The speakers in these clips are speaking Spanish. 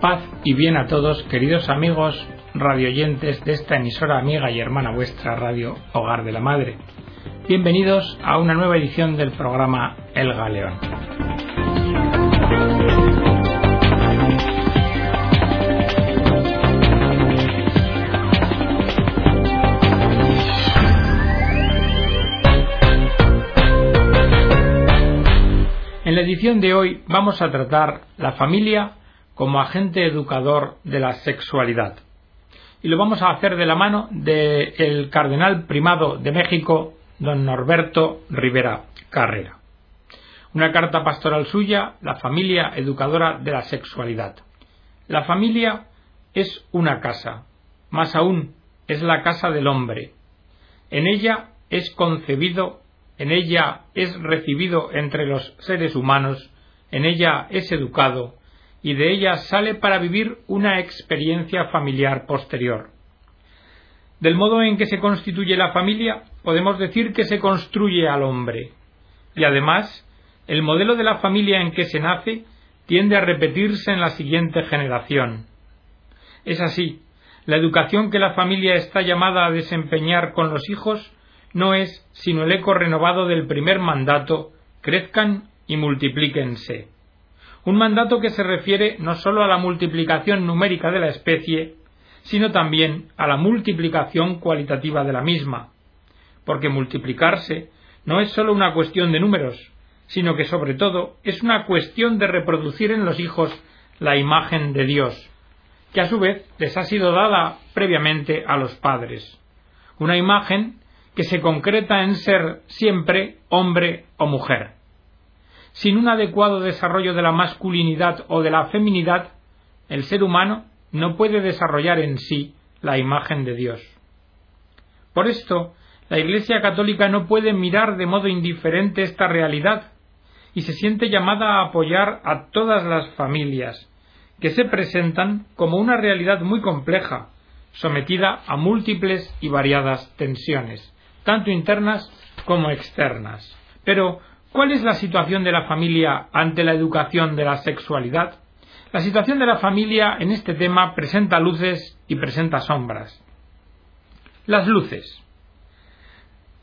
Paz y bien a todos, queridos amigos radioyentes de esta emisora amiga y hermana vuestra Radio Hogar de la Madre. Bienvenidos a una nueva edición del programa El Galeón. En la edición de hoy vamos a tratar la familia como agente educador de la sexualidad. Y lo vamos a hacer de la mano del cardenal primado de México, don Norberto Rivera Carrera. Una carta pastoral suya, la familia educadora de la sexualidad. La familia es una casa, más aún es la casa del hombre. En ella es concebido en ella es recibido entre los seres humanos, en ella es educado, y de ella sale para vivir una experiencia familiar posterior. Del modo en que se constituye la familia, podemos decir que se construye al hombre. Y además, el modelo de la familia en que se nace tiende a repetirse en la siguiente generación. Es así, la educación que la familia está llamada a desempeñar con los hijos no es sino el eco renovado del primer mandato, crezcan y multiplíquense. Un mandato que se refiere no sólo a la multiplicación numérica de la especie, sino también a la multiplicación cualitativa de la misma, porque multiplicarse no es sólo una cuestión de números, sino que sobre todo es una cuestión de reproducir en los hijos la imagen de Dios, que a su vez les ha sido dada previamente a los padres. Una imagen que se concreta en ser siempre hombre o mujer. Sin un adecuado desarrollo de la masculinidad o de la feminidad, el ser humano no puede desarrollar en sí la imagen de Dios. Por esto, la Iglesia católica no puede mirar de modo indiferente esta realidad y se siente llamada a apoyar a todas las familias, que se presentan como una realidad muy compleja, sometida a múltiples y variadas tensiones, tanto internas como externas. Pero, ¿cuál es la situación de la familia ante la educación de la sexualidad? La situación de la familia en este tema presenta luces y presenta sombras. Las luces.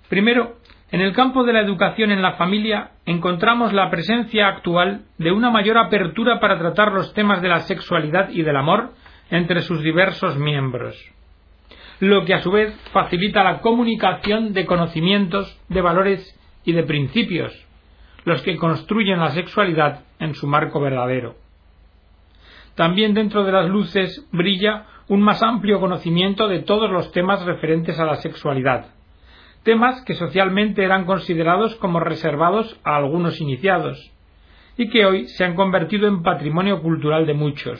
Primero, en el campo de la educación en la familia encontramos la presencia actual de una mayor apertura para tratar los temas de la sexualidad y del amor entre sus diversos miembros lo que a su vez facilita la comunicación de conocimientos, de valores y de principios, los que construyen la sexualidad en su marco verdadero. También dentro de las luces brilla un más amplio conocimiento de todos los temas referentes a la sexualidad, temas que socialmente eran considerados como reservados a algunos iniciados, y que hoy se han convertido en patrimonio cultural de muchos,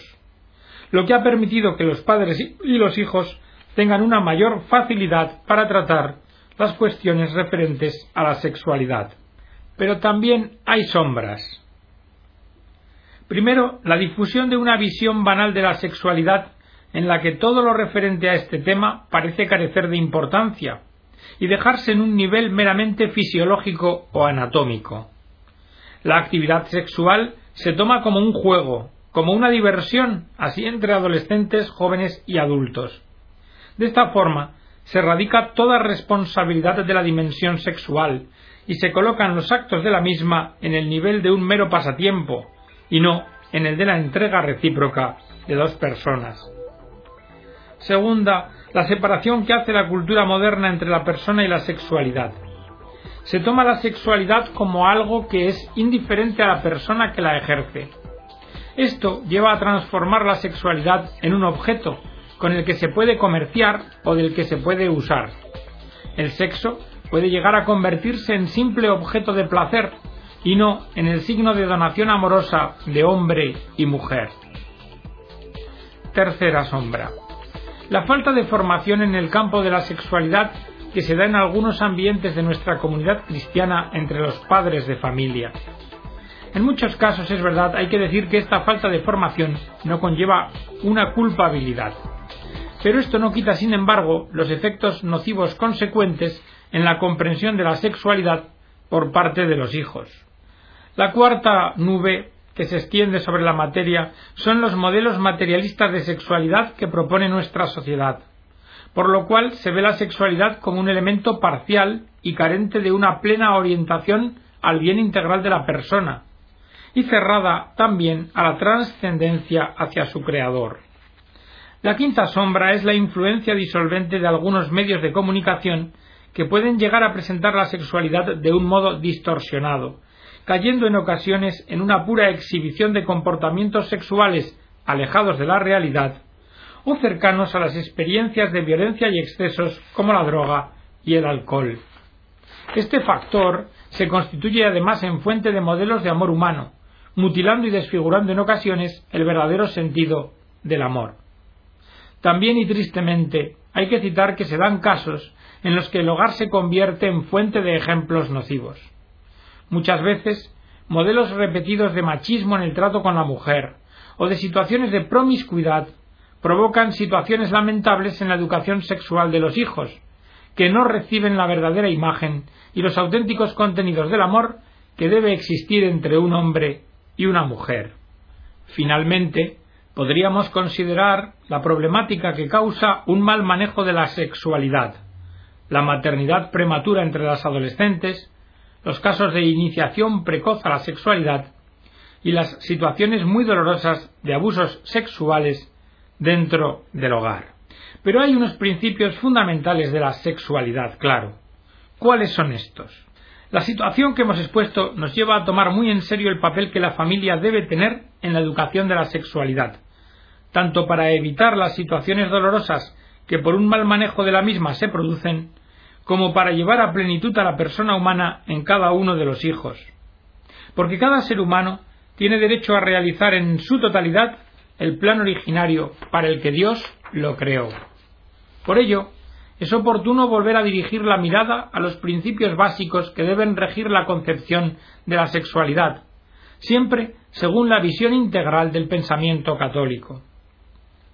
lo que ha permitido que los padres y los hijos tengan una mayor facilidad para tratar las cuestiones referentes a la sexualidad. Pero también hay sombras. Primero, la difusión de una visión banal de la sexualidad en la que todo lo referente a este tema parece carecer de importancia y dejarse en un nivel meramente fisiológico o anatómico. La actividad sexual se toma como un juego, como una diversión, así entre adolescentes, jóvenes y adultos. De esta forma, se radica toda responsabilidad de la dimensión sexual y se colocan los actos de la misma en el nivel de un mero pasatiempo y no en el de la entrega recíproca de dos personas. Segunda, la separación que hace la cultura moderna entre la persona y la sexualidad. Se toma la sexualidad como algo que es indiferente a la persona que la ejerce. Esto lleva a transformar la sexualidad en un objeto con el que se puede comerciar o del que se puede usar. El sexo puede llegar a convertirse en simple objeto de placer y no en el signo de donación amorosa de hombre y mujer. Tercera sombra. La falta de formación en el campo de la sexualidad que se da en algunos ambientes de nuestra comunidad cristiana entre los padres de familia. En muchos casos es verdad, hay que decir que esta falta de formación no conlleva una culpabilidad pero esto no quita, sin embargo, los efectos nocivos consecuentes en la comprensión de la sexualidad por parte de los hijos. La cuarta nube que se extiende sobre la materia son los modelos materialistas de sexualidad que propone nuestra sociedad, por lo cual se ve la sexualidad como un elemento parcial y carente de una plena orientación al bien integral de la persona, y cerrada también a la trascendencia hacia su creador. La quinta sombra es la influencia disolvente de algunos medios de comunicación que pueden llegar a presentar la sexualidad de un modo distorsionado, cayendo en ocasiones en una pura exhibición de comportamientos sexuales alejados de la realidad o cercanos a las experiencias de violencia y excesos como la droga y el alcohol. Este factor se constituye además en fuente de modelos de amor humano, mutilando y desfigurando en ocasiones el verdadero sentido del amor. También y tristemente hay que citar que se dan casos en los que el hogar se convierte en fuente de ejemplos nocivos. Muchas veces, modelos repetidos de machismo en el trato con la mujer o de situaciones de promiscuidad provocan situaciones lamentables en la educación sexual de los hijos, que no reciben la verdadera imagen y los auténticos contenidos del amor que debe existir entre un hombre y una mujer. Finalmente, podríamos considerar la problemática que causa un mal manejo de la sexualidad, la maternidad prematura entre las adolescentes, los casos de iniciación precoz a la sexualidad y las situaciones muy dolorosas de abusos sexuales dentro del hogar. Pero hay unos principios fundamentales de la sexualidad, claro. ¿Cuáles son estos? La situación que hemos expuesto nos lleva a tomar muy en serio el papel que la familia debe tener en la educación de la sexualidad, tanto para evitar las situaciones dolorosas que por un mal manejo de la misma se producen, como para llevar a plenitud a la persona humana en cada uno de los hijos. Porque cada ser humano tiene derecho a realizar en su totalidad el plan originario para el que Dios lo creó. Por ello, es oportuno volver a dirigir la mirada a los principios básicos que deben regir la concepción de la sexualidad, siempre según la visión integral del pensamiento católico.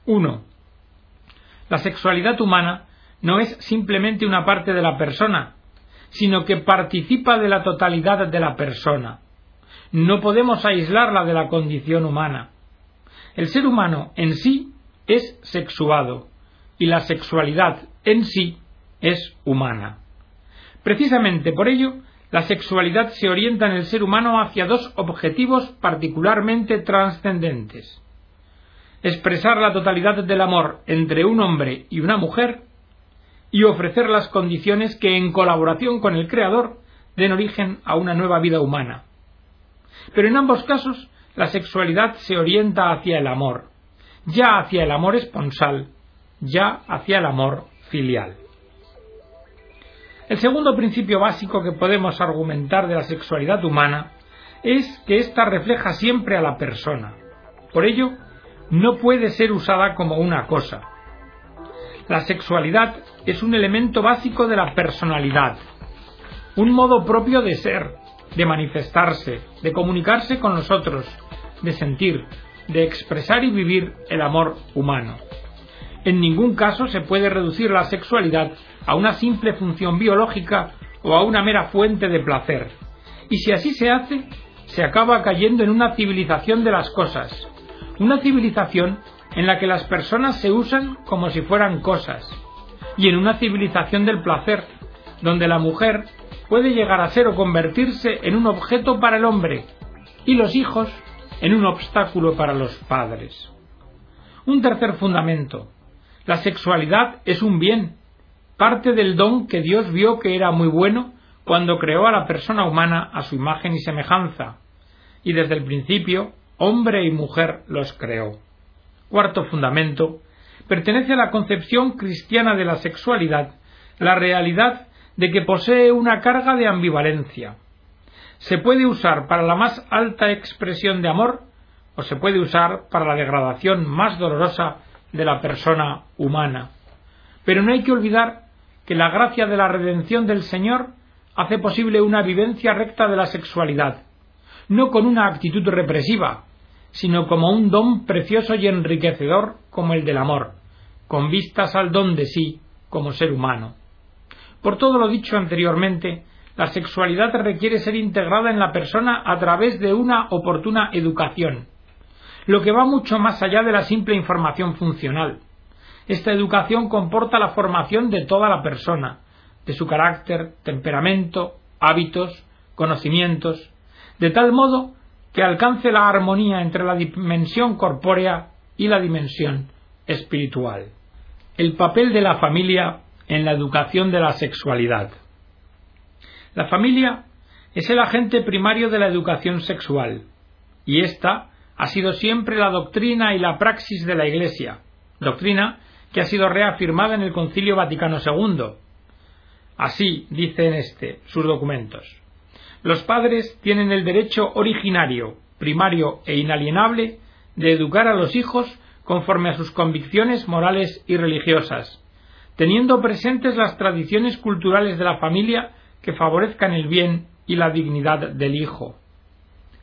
1. La sexualidad humana no es simplemente una parte de la persona, sino que participa de la totalidad de la persona. No podemos aislarla de la condición humana. El ser humano en sí es sexuado y la sexualidad en sí es humana. Precisamente por ello, la sexualidad se orienta en el ser humano hacia dos objetivos particularmente trascendentes. Expresar la totalidad del amor entre un hombre y una mujer y ofrecer las condiciones que en colaboración con el Creador den origen a una nueva vida humana. Pero en ambos casos la sexualidad se orienta hacia el amor, ya hacia el amor esponsal, ya hacia el amor filial. El segundo principio básico que podemos argumentar de la sexualidad humana es que ésta refleja siempre a la persona. Por ello, no puede ser usada como una cosa. La sexualidad es un elemento básico de la personalidad, un modo propio de ser, de manifestarse, de comunicarse con nosotros, de sentir, de expresar y vivir el amor humano. En ningún caso se puede reducir la sexualidad a una simple función biológica o a una mera fuente de placer. Y si así se hace, se acaba cayendo en una civilización de las cosas, una civilización en la que las personas se usan como si fueran cosas, y en una civilización del placer, donde la mujer puede llegar a ser o convertirse en un objeto para el hombre, y los hijos en un obstáculo para los padres. Un tercer fundamento. La sexualidad es un bien, parte del don que Dios vio que era muy bueno cuando creó a la persona humana a su imagen y semejanza, y desde el principio hombre y mujer los creó. Cuarto fundamento. Pertenece a la concepción cristiana de la sexualidad la realidad de que posee una carga de ambivalencia, se puede usar para la más alta expresión de amor o se puede usar para la degradación más dolorosa de la persona humana. Pero no hay que olvidar que la gracia de la redención del Señor hace posible una vivencia recta de la sexualidad, no con una actitud represiva, sino como un don precioso y enriquecedor como el del amor, con vistas al don de sí como ser humano. Por todo lo dicho anteriormente, la sexualidad requiere ser integrada en la persona a través de una oportuna educación, lo que va mucho más allá de la simple información funcional. Esta educación comporta la formación de toda la persona, de su carácter, temperamento, hábitos, conocimientos, de tal modo que alcance la armonía entre la dimensión corpórea y la dimensión espiritual. El papel de la familia en la educación de la sexualidad. La familia es el agente primario de la educación sexual, y esta ha sido siempre la doctrina y la praxis de la Iglesia, doctrina que ha sido reafirmada en el Concilio Vaticano II. Así dice en este sus documentos. Los padres tienen el derecho originario, primario e inalienable de educar a los hijos conforme a sus convicciones morales y religiosas, teniendo presentes las tradiciones culturales de la familia que favorezcan el bien y la dignidad del hijo.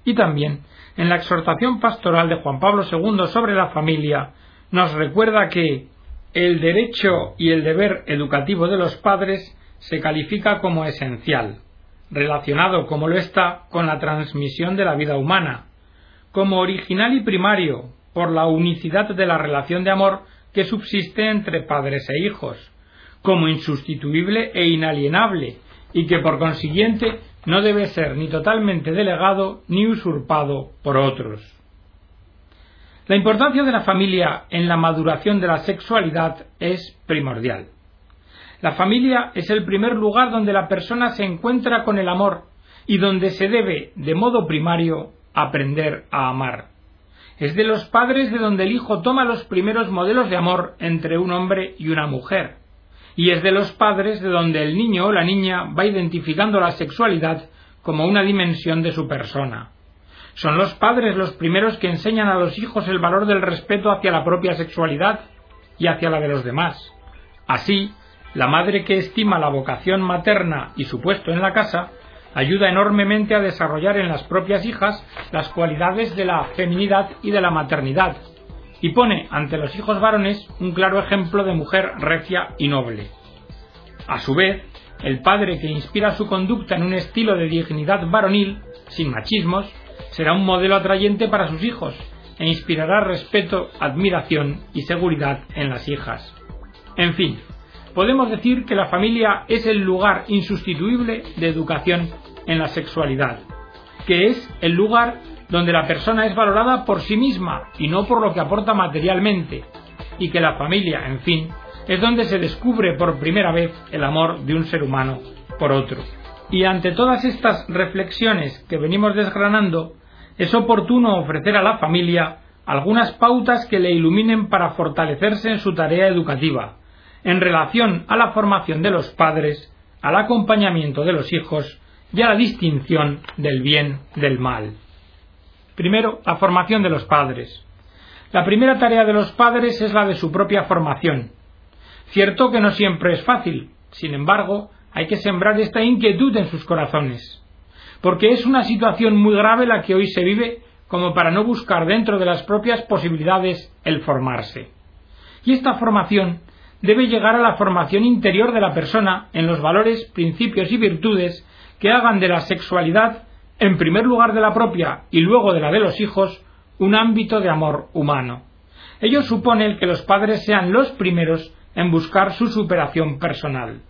Y también, en la exhortación pastoral de Juan Pablo II sobre la familia, nos recuerda que el derecho y el deber educativo de los padres se califica como esencial, relacionado como lo está con la transmisión de la vida humana, como original y primario por la unicidad de la relación de amor que subsiste entre padres e hijos, como insustituible e inalienable, y que por consiguiente no debe ser ni totalmente delegado ni usurpado por otros. La importancia de la familia en la maduración de la sexualidad es primordial. La familia es el primer lugar donde la persona se encuentra con el amor y donde se debe, de modo primario, aprender a amar. Es de los padres de donde el hijo toma los primeros modelos de amor entre un hombre y una mujer. Y es de los padres de donde el niño o la niña va identificando la sexualidad como una dimensión de su persona. Son los padres los primeros que enseñan a los hijos el valor del respeto hacia la propia sexualidad y hacia la de los demás. Así, la madre que estima la vocación materna y su puesto en la casa ayuda enormemente a desarrollar en las propias hijas las cualidades de la feminidad y de la maternidad, y pone ante los hijos varones un claro ejemplo de mujer recia y noble. A su vez, el padre que inspira su conducta en un estilo de dignidad varonil, sin machismos, será un modelo atrayente para sus hijos e inspirará respeto, admiración y seguridad en las hijas. En fin, podemos decir que la familia es el lugar insustituible de educación en la sexualidad, que es el lugar donde la persona es valorada por sí misma y no por lo que aporta materialmente, y que la familia, en fin, es donde se descubre por primera vez el amor de un ser humano por otro. Y ante todas estas reflexiones que venimos desgranando, es oportuno ofrecer a la familia algunas pautas que le iluminen para fortalecerse en su tarea educativa, en relación a la formación de los padres, al acompañamiento de los hijos y a la distinción del bien del mal. Primero, la formación de los padres. La primera tarea de los padres es la de su propia formación. Cierto que no siempre es fácil, sin embargo, hay que sembrar esta inquietud en sus corazones, porque es una situación muy grave la que hoy se vive como para no buscar dentro de las propias posibilidades el formarse. Y esta formación debe llegar a la formación interior de la persona en los valores, principios y virtudes que hagan de la sexualidad, en primer lugar de la propia y luego de la de los hijos, un ámbito de amor humano. Ello supone que los padres sean los primeros en buscar su superación personal.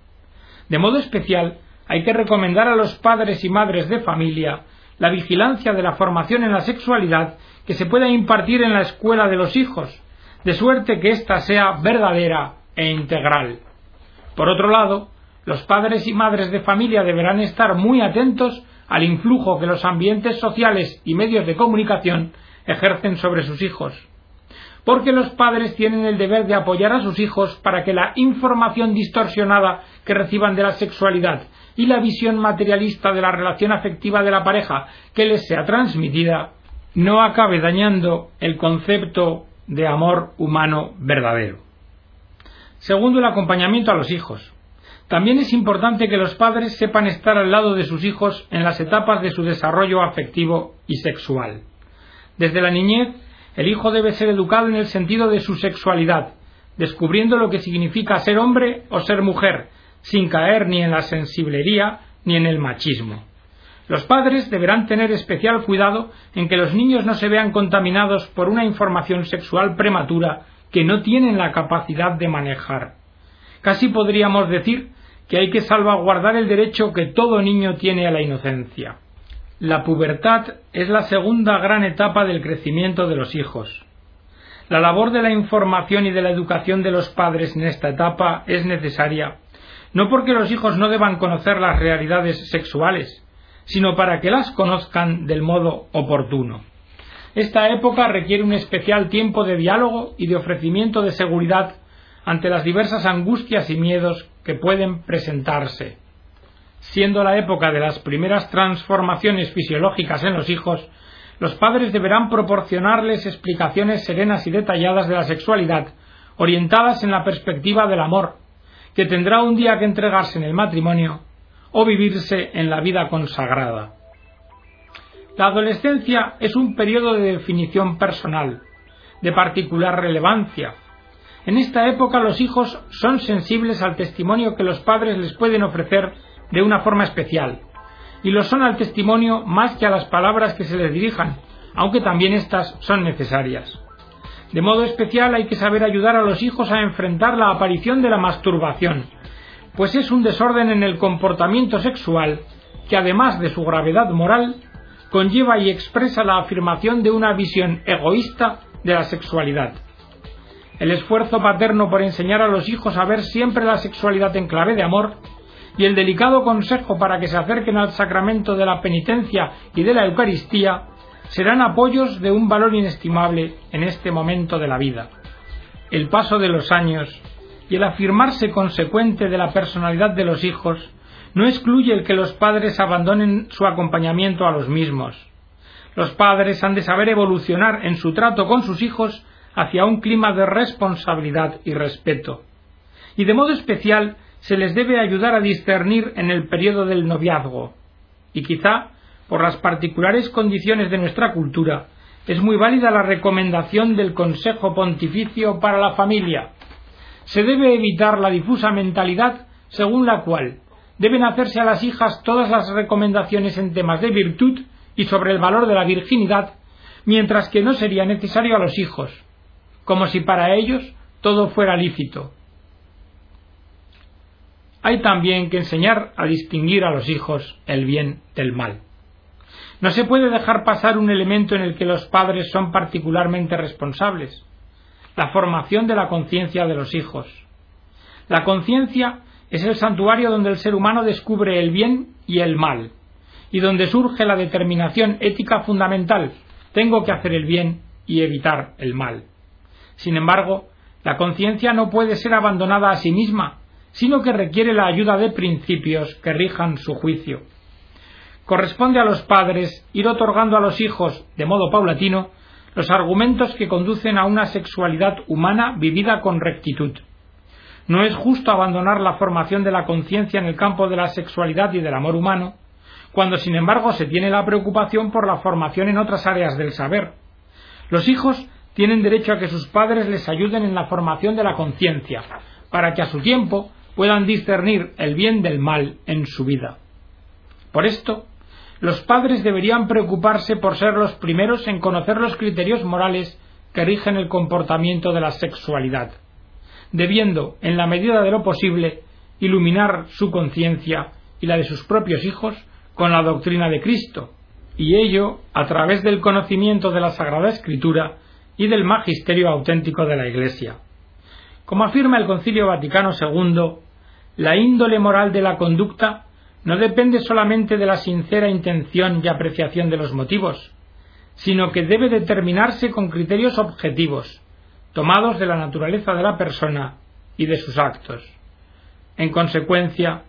De modo especial, hay que recomendar a los padres y madres de familia la vigilancia de la formación en la sexualidad que se pueda impartir en la escuela de los hijos, de suerte que ésta sea verdadera e integral. Por otro lado, los padres y madres de familia deberán estar muy atentos al influjo que los ambientes sociales y medios de comunicación ejercen sobre sus hijos. Porque los padres tienen el deber de apoyar a sus hijos para que la información distorsionada que reciban de la sexualidad y la visión materialista de la relación afectiva de la pareja que les sea transmitida no acabe dañando el concepto de amor humano verdadero. Segundo, el acompañamiento a los hijos. También es importante que los padres sepan estar al lado de sus hijos en las etapas de su desarrollo afectivo y sexual. Desde la niñez, el hijo debe ser educado en el sentido de su sexualidad, descubriendo lo que significa ser hombre o ser mujer, sin caer ni en la sensiblería ni en el machismo. Los padres deberán tener especial cuidado en que los niños no se vean contaminados por una información sexual prematura que no tienen la capacidad de manejar. Casi podríamos decir que hay que salvaguardar el derecho que todo niño tiene a la inocencia. La pubertad es la segunda gran etapa del crecimiento de los hijos. La labor de la información y de la educación de los padres en esta etapa es necesaria, no porque los hijos no deban conocer las realidades sexuales, sino para que las conozcan del modo oportuno. Esta época requiere un especial tiempo de diálogo y de ofrecimiento de seguridad ante las diversas angustias y miedos que pueden presentarse. Siendo la época de las primeras transformaciones fisiológicas en los hijos, los padres deberán proporcionarles explicaciones serenas y detalladas de la sexualidad, orientadas en la perspectiva del amor, que tendrá un día que entregarse en el matrimonio o vivirse en la vida consagrada. La adolescencia es un periodo de definición personal, de particular relevancia. En esta época los hijos son sensibles al testimonio que los padres les pueden ofrecer de una forma especial, y lo son al testimonio más que a las palabras que se les dirijan, aunque también éstas son necesarias. De modo especial hay que saber ayudar a los hijos a enfrentar la aparición de la masturbación, pues es un desorden en el comportamiento sexual que además de su gravedad moral, conlleva y expresa la afirmación de una visión egoísta de la sexualidad. El esfuerzo paterno por enseñar a los hijos a ver siempre la sexualidad en clave de amor y el delicado consejo para que se acerquen al sacramento de la penitencia y de la Eucaristía serán apoyos de un valor inestimable en este momento de la vida. El paso de los años y el afirmarse consecuente de la personalidad de los hijos no excluye el que los padres abandonen su acompañamiento a los mismos. Los padres han de saber evolucionar en su trato con sus hijos hacia un clima de responsabilidad y respeto. Y de modo especial se les debe ayudar a discernir en el periodo del noviazgo. Y quizá, por las particulares condiciones de nuestra cultura, es muy válida la recomendación del Consejo Pontificio para la Familia. Se debe evitar la difusa mentalidad según la cual deben hacerse a las hijas todas las recomendaciones en temas de virtud y sobre el valor de la virginidad, mientras que no sería necesario a los hijos, como si para ellos todo fuera lícito. Hay también que enseñar a distinguir a los hijos el bien del mal. No se puede dejar pasar un elemento en el que los padres son particularmente responsables, la formación de la conciencia de los hijos. La conciencia es el santuario donde el ser humano descubre el bien y el mal, y donde surge la determinación ética fundamental tengo que hacer el bien y evitar el mal. Sin embargo, la conciencia no puede ser abandonada a sí misma, sino que requiere la ayuda de principios que rijan su juicio. Corresponde a los padres ir otorgando a los hijos, de modo paulatino, los argumentos que conducen a una sexualidad humana vivida con rectitud. No es justo abandonar la formación de la conciencia en el campo de la sexualidad y del amor humano, cuando sin embargo se tiene la preocupación por la formación en otras áreas del saber. Los hijos tienen derecho a que sus padres les ayuden en la formación de la conciencia, para que a su tiempo puedan discernir el bien del mal en su vida. Por esto, los padres deberían preocuparse por ser los primeros en conocer los criterios morales que rigen el comportamiento de la sexualidad debiendo, en la medida de lo posible, iluminar su conciencia y la de sus propios hijos con la doctrina de Cristo, y ello a través del conocimiento de la Sagrada Escritura y del magisterio auténtico de la Iglesia. Como afirma el Concilio Vaticano II, la índole moral de la conducta no depende solamente de la sincera intención y apreciación de los motivos, sino que debe determinarse con criterios objetivos, tomados de la naturaleza de la persona y de sus actos. En consecuencia,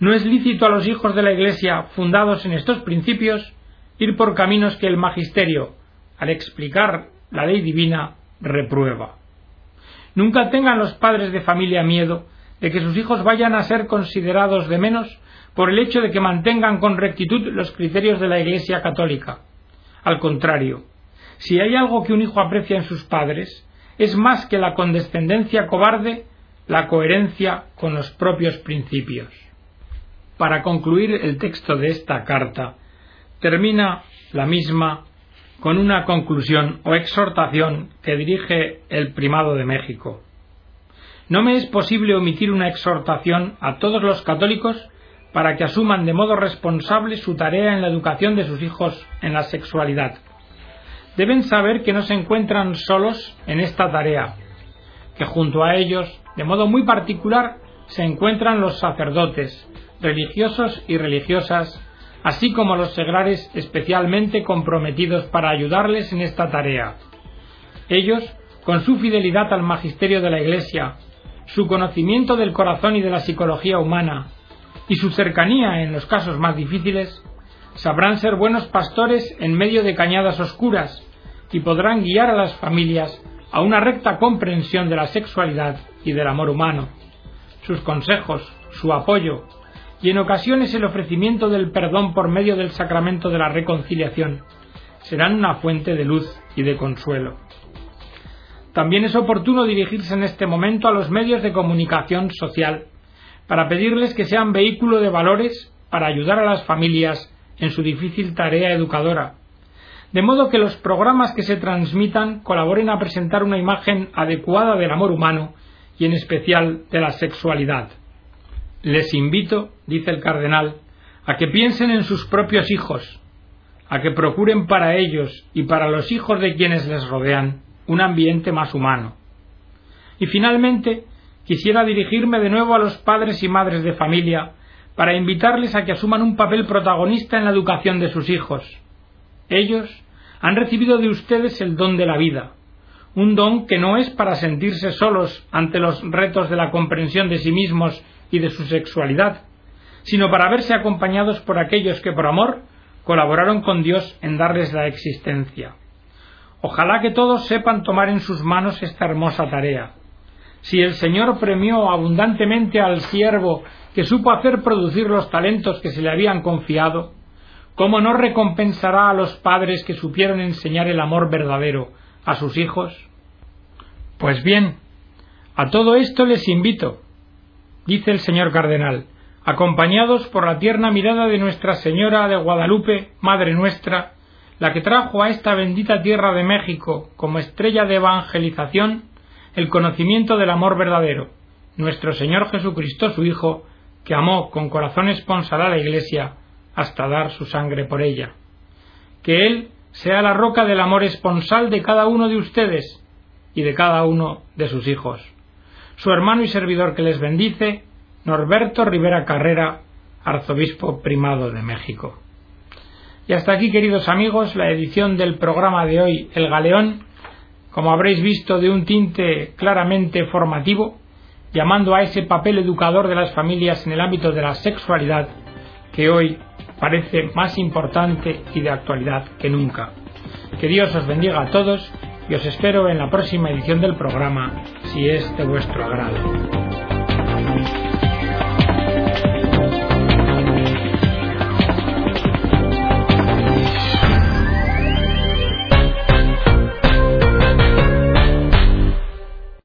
no es lícito a los hijos de la Iglesia fundados en estos principios ir por caminos que el magisterio, al explicar la ley divina, reprueba. Nunca tengan los padres de familia miedo de que sus hijos vayan a ser considerados de menos por el hecho de que mantengan con rectitud los criterios de la Iglesia católica. Al contrario, si hay algo que un hijo aprecia en sus padres, es más que la condescendencia cobarde la coherencia con los propios principios. para concluir el texto de esta carta, termina la misma con una conclusión o exhortación que dirige el primado de México. No me es posible omitir una exhortación a todos los católicos para que asuman de modo responsable su tarea en la educación de sus hijos en la sexualidad. Deben saber que no se encuentran solos en esta tarea, que junto a ellos, de modo muy particular, se encuentran los sacerdotes, religiosos y religiosas, así como los seglares especialmente comprometidos para ayudarles en esta tarea. Ellos, con su fidelidad al magisterio de la Iglesia, su conocimiento del corazón y de la psicología humana, y su cercanía en los casos más difíciles, sabrán ser buenos pastores en medio de cañadas oscuras y podrán guiar a las familias a una recta comprensión de la sexualidad y del amor humano. Sus consejos, su apoyo y en ocasiones el ofrecimiento del perdón por medio del sacramento de la reconciliación serán una fuente de luz y de consuelo. También es oportuno dirigirse en este momento a los medios de comunicación social para pedirles que sean vehículo de valores para ayudar a las familias en su difícil tarea educadora, de modo que los programas que se transmitan colaboren a presentar una imagen adecuada del amor humano y en especial de la sexualidad. Les invito, dice el cardenal, a que piensen en sus propios hijos, a que procuren para ellos y para los hijos de quienes les rodean un ambiente más humano. Y finalmente, quisiera dirigirme de nuevo a los padres y madres de familia para invitarles a que asuman un papel protagonista en la educación de sus hijos. Ellos han recibido de ustedes el don de la vida, un don que no es para sentirse solos ante los retos de la comprensión de sí mismos y de su sexualidad, sino para verse acompañados por aquellos que por amor colaboraron con Dios en darles la existencia. Ojalá que todos sepan tomar en sus manos esta hermosa tarea, si el Señor premió abundantemente al siervo que supo hacer producir los talentos que se le habían confiado, ¿cómo no recompensará a los padres que supieron enseñar el amor verdadero a sus hijos? Pues bien, a todo esto les invito, dice el señor cardenal, acompañados por la tierna mirada de Nuestra Señora de Guadalupe, Madre nuestra, la que trajo a esta bendita tierra de México como estrella de evangelización el conocimiento del amor verdadero, nuestro Señor Jesucristo su Hijo, que amó con corazón esponsal a la Iglesia hasta dar su sangre por ella. Que Él sea la roca del amor esponsal de cada uno de ustedes y de cada uno de sus hijos. Su hermano y servidor que les bendice, Norberto Rivera Carrera, arzobispo primado de México. Y hasta aquí, queridos amigos, la edición del programa de hoy, El Galeón, como habréis visto, de un tinte claramente formativo, llamando a ese papel educador de las familias en el ámbito de la sexualidad que hoy parece más importante y de actualidad que nunca. Que Dios os bendiga a todos y os espero en la próxima edición del programa, si es de vuestro agrado.